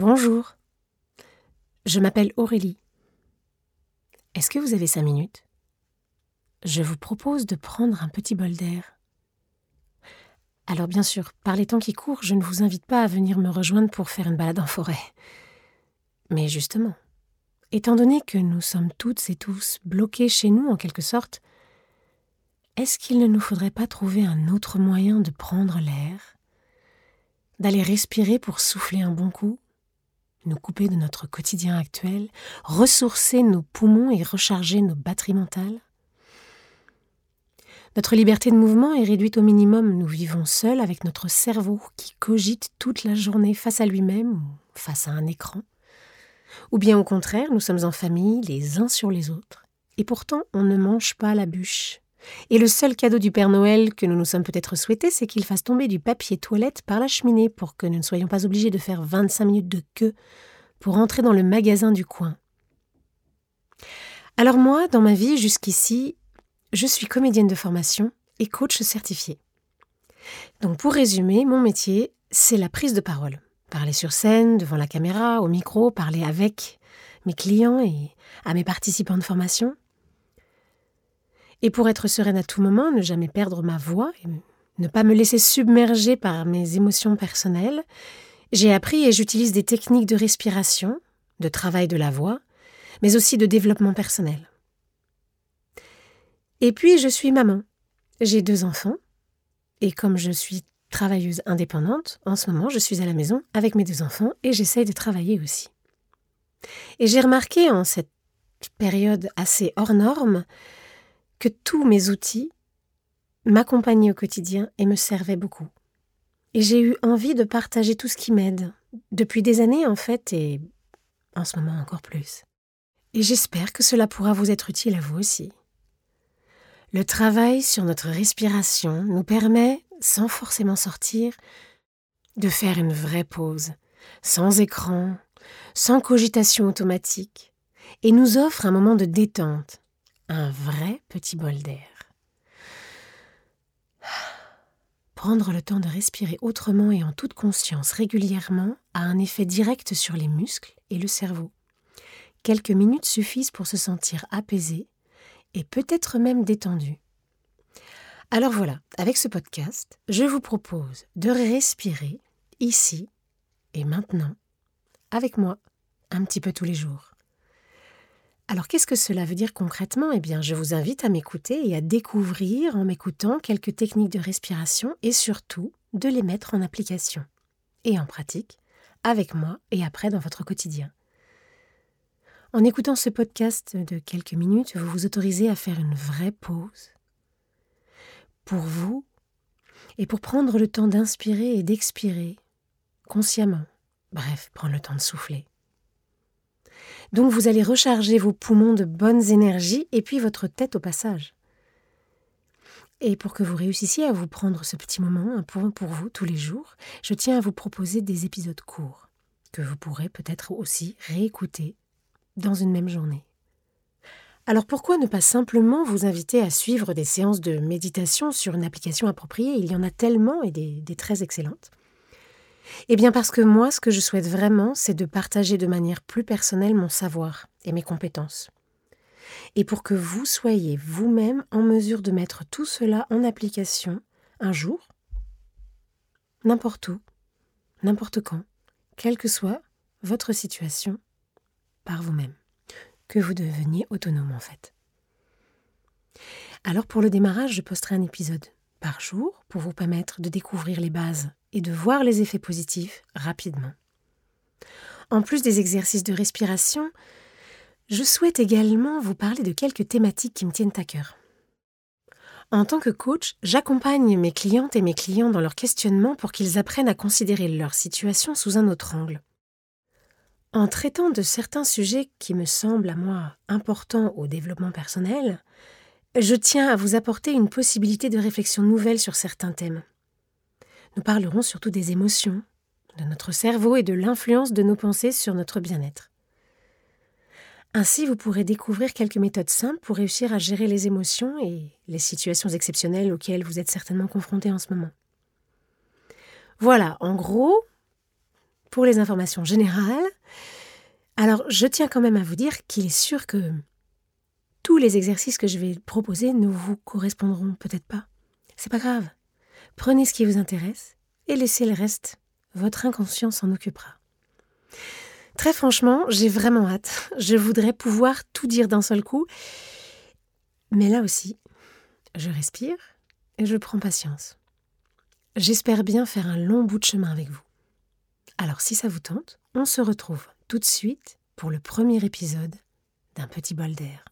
Bonjour. Je m'appelle Aurélie. Est-ce que vous avez cinq minutes? Je vous propose de prendre un petit bol d'air. Alors bien sûr, par les temps qui courent, je ne vous invite pas à venir me rejoindre pour faire une balade en forêt. Mais justement, étant donné que nous sommes toutes et tous bloqués chez nous en quelque sorte, est-ce qu'il ne nous faudrait pas trouver un autre moyen de prendre l'air, d'aller respirer pour souffler un bon coup? Nous couper de notre quotidien actuel, ressourcer nos poumons et recharger nos batteries mentales Notre liberté de mouvement est réduite au minimum. Nous vivons seuls avec notre cerveau qui cogite toute la journée face à lui-même ou face à un écran. Ou bien au contraire, nous sommes en famille, les uns sur les autres. Et pourtant, on ne mange pas la bûche. Et le seul cadeau du Père Noël que nous nous sommes peut-être souhaité, c'est qu'il fasse tomber du papier toilette par la cheminée pour que nous ne soyons pas obligés de faire 25 minutes de queue pour entrer dans le magasin du coin. Alors moi, dans ma vie jusqu'ici, je suis comédienne de formation et coach certifié. Donc pour résumer, mon métier, c'est la prise de parole. Parler sur scène, devant la caméra, au micro, parler avec mes clients et à mes participants de formation. Et pour être sereine à tout moment, ne jamais perdre ma voix ne pas me laisser submerger par mes émotions personnelles, j'ai appris et j'utilise des techniques de respiration, de travail de la voix, mais aussi de développement personnel. Et puis je suis maman. J'ai deux enfants, et comme je suis travailleuse indépendante, en ce moment je suis à la maison avec mes deux enfants et j'essaye de travailler aussi. Et j'ai remarqué en cette période assez hors norme que tous mes outils m'accompagnaient au quotidien et me servaient beaucoup. Et j'ai eu envie de partager tout ce qui m'aide, depuis des années en fait, et en ce moment encore plus. Et j'espère que cela pourra vous être utile à vous aussi. Le travail sur notre respiration nous permet, sans forcément sortir, de faire une vraie pause, sans écran, sans cogitation automatique, et nous offre un moment de détente, un vrai petit bol d'air. Prendre le temps de respirer autrement et en toute conscience régulièrement a un effet direct sur les muscles et le cerveau. Quelques minutes suffisent pour se sentir apaisé et peut-être même détendu. Alors voilà, avec ce podcast, je vous propose de respirer ici et maintenant, avec moi, un petit peu tous les jours. Alors qu'est-ce que cela veut dire concrètement? Eh bien, je vous invite à m'écouter et à découvrir en m'écoutant quelques techniques de respiration et surtout de les mettre en application et en pratique avec moi et après dans votre quotidien. En écoutant ce podcast de quelques minutes, vous vous autorisez à faire une vraie pause pour vous et pour prendre le temps d'inspirer et d'expirer consciemment. Bref, prendre le temps de souffler. Donc vous allez recharger vos poumons de bonnes énergies et puis votre tête au passage. Et pour que vous réussissiez à vous prendre ce petit moment, point pour vous tous les jours, je tiens à vous proposer des épisodes courts, que vous pourrez peut-être aussi réécouter dans une même journée. Alors pourquoi ne pas simplement vous inviter à suivre des séances de méditation sur une application appropriée? Il y en a tellement et des, des très excellentes. Eh bien parce que moi, ce que je souhaite vraiment, c'est de partager de manière plus personnelle mon savoir et mes compétences. Et pour que vous soyez vous-même en mesure de mettre tout cela en application un jour, n'importe où, n'importe quand, quelle que soit votre situation, par vous-même, que vous deveniez autonome en fait. Alors pour le démarrage, je posterai un épisode par jour pour vous permettre de découvrir les bases et de voir les effets positifs rapidement. En plus des exercices de respiration, je souhaite également vous parler de quelques thématiques qui me tiennent à cœur. En tant que coach, j'accompagne mes clientes et mes clients dans leur questionnement pour qu'ils apprennent à considérer leur situation sous un autre angle. En traitant de certains sujets qui me semblent à moi importants au développement personnel, je tiens à vous apporter une possibilité de réflexion nouvelle sur certains thèmes. Nous parlerons surtout des émotions, de notre cerveau et de l'influence de nos pensées sur notre bien-être. Ainsi, vous pourrez découvrir quelques méthodes simples pour réussir à gérer les émotions et les situations exceptionnelles auxquelles vous êtes certainement confrontés en ce moment. Voilà, en gros, pour les informations générales. Alors, je tiens quand même à vous dire qu'il est sûr que tous les exercices que je vais proposer ne vous correspondront peut-être pas. C'est pas grave. Prenez ce qui vous intéresse et laissez le reste. Votre inconscient s'en occupera. Très franchement, j'ai vraiment hâte. Je voudrais pouvoir tout dire d'un seul coup. Mais là aussi, je respire et je prends patience. J'espère bien faire un long bout de chemin avec vous. Alors si ça vous tente, on se retrouve tout de suite pour le premier épisode d'un petit bol d'air.